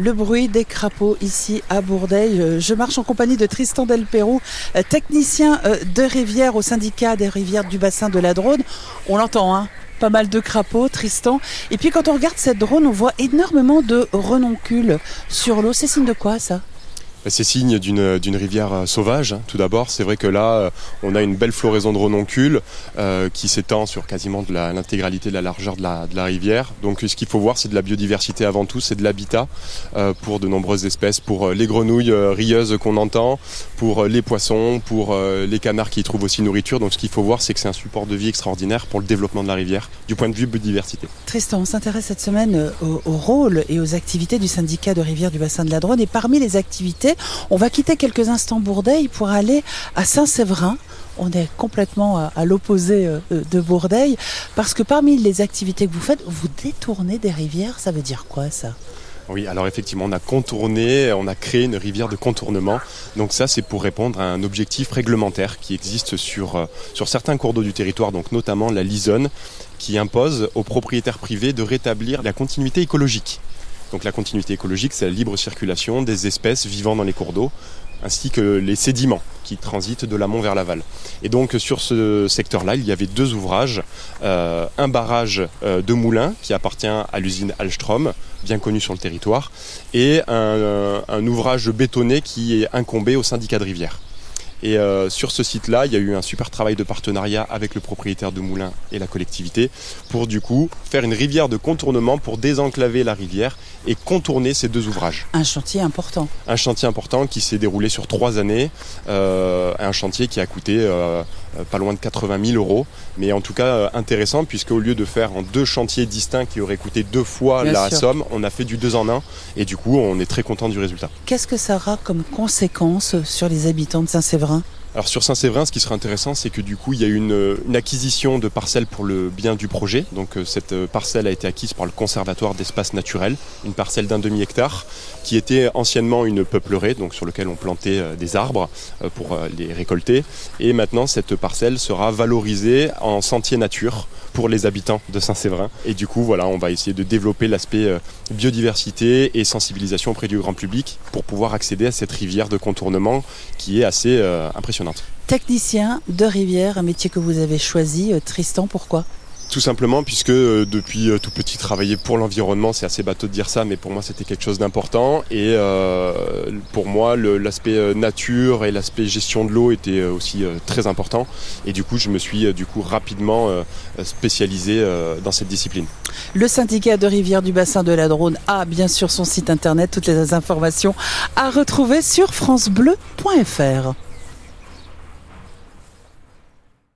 le bruit des crapauds ici à Bourdeil. Euh, je marche en compagnie de Tristan Del euh, technicien euh, de rivière au syndicat des rivières du bassin de la Drône. On l'entend, hein pas mal de crapauds, Tristan. Et puis quand on regarde cette drone, on voit énormément de renoncules sur l'eau. C'est signe de quoi ça? C'est signe d'une rivière euh, sauvage, hein, tout d'abord. C'est vrai que là, euh, on a une belle floraison de renoncules euh, qui s'étend sur quasiment l'intégralité de, la largeur de la, de la rivière. Donc ce qu'il faut voir, c'est de la biodiversité avant tout, c'est de l'habitat pour de nombreuses espèces, pour les grenouilles rieuses qu'on entend, pour les poissons, pour les canards qui y trouvent aussi nourriture. Donc ce qu'il faut voir, c'est que c'est un support de vie extraordinaire pour le développement de la rivière, du point de vue biodiversité. Tristan, on s'intéresse cette semaine au, au rôle et aux activités du syndicat de rivière du bassin de la Drône. Et parmi les activités, on va quitter quelques instants Bourdeil pour aller à Saint-Séverin. On est complètement à, l'opposé euh, de Bourdeil parce que parmi les activités que vous faites, vous détournez des rivières. Ça veut dire quoi ça? Oui, alors effectivement, on a contourné, on a créé une rivière de contournement. Donc ça, c'est pour répondre à un objectif réglementaire qui existe sur, euh, certains cours d'eau du territoire, donc notamment la Lisonne, qui impose aux propriétaires privés de rétablir la continuité écologique. Donc la continuité écologique, c'est la libre circulation des espèces vivant dans les cours d'eau, ainsi que les sédiments qui transitent de l'amont vers l'aval. Et donc sur ce secteur-là, il y avait deux ouvrages. Euh, un barrage euh, de moulins qui appartient à l'usine Alstrom, bien connue sur le territoire, et un, un ouvrage bétonné qui est incombé au syndicat de rivière. Et euh, sur ce site-là, il y a eu un super travail de partenariat avec le propriétaire de moulin et la collectivité pour du coup faire une rivière de contournement pour désenclaver la rivière et contourner ces deux ouvrages. Un chantier important. Un chantier important qui s'est déroulé sur trois années, euh, un chantier qui a coûté euh, pas loin de 80 000 euros, mais en tout cas intéressant puisque au lieu de faire en deux chantiers distincts qui auraient coûté deux fois la somme, on a fait du deux en un. Et du coup on est très content du résultat. Qu'est-ce que ça aura comme conséquence sur les habitants de Saint-Séverin? Alors sur Saint-Séverin, ce qui serait intéressant, c'est que du coup, il y a eu une, acquisition de parcelles pour le bien du projet. Donc euh, cette euh, parcelle a été acquise par le Conservatoire d'espaces naturels, une parcelle d'un demi-hectare, qui était anciennement une peuplerée, donc sur laquelle on plantait euh, des arbres pour les récolter. Et maintenant, cette parcelle sera valorisée en sentier nature pour les habitants de Saint-Séverin. Et du coup, voilà, on va essayer de développer l'aspect biodiversité et sensibilisation auprès du grand public pour pouvoir accéder à cette rivière de contournement qui est assez impressionnante. Technicien de rivière, un métier que vous avez choisi. Euh, Tristan, pourquoi? Tout simplement puisque euh, depuis euh, tout petit travailler pour l'environnement, c'est assez bateau de dire ça, mais pour moi c'était quelque chose d'important. Et pour moi l'aspect nature et l'aspect gestion de l'eau était aussi très important. Et du coup je me suis du coup rapidement spécialisé dans cette discipline. Le syndicat de rivière du bassin de la Drône a bien sûr son site internet, toutes les informations à retrouver sur francebleu.fr.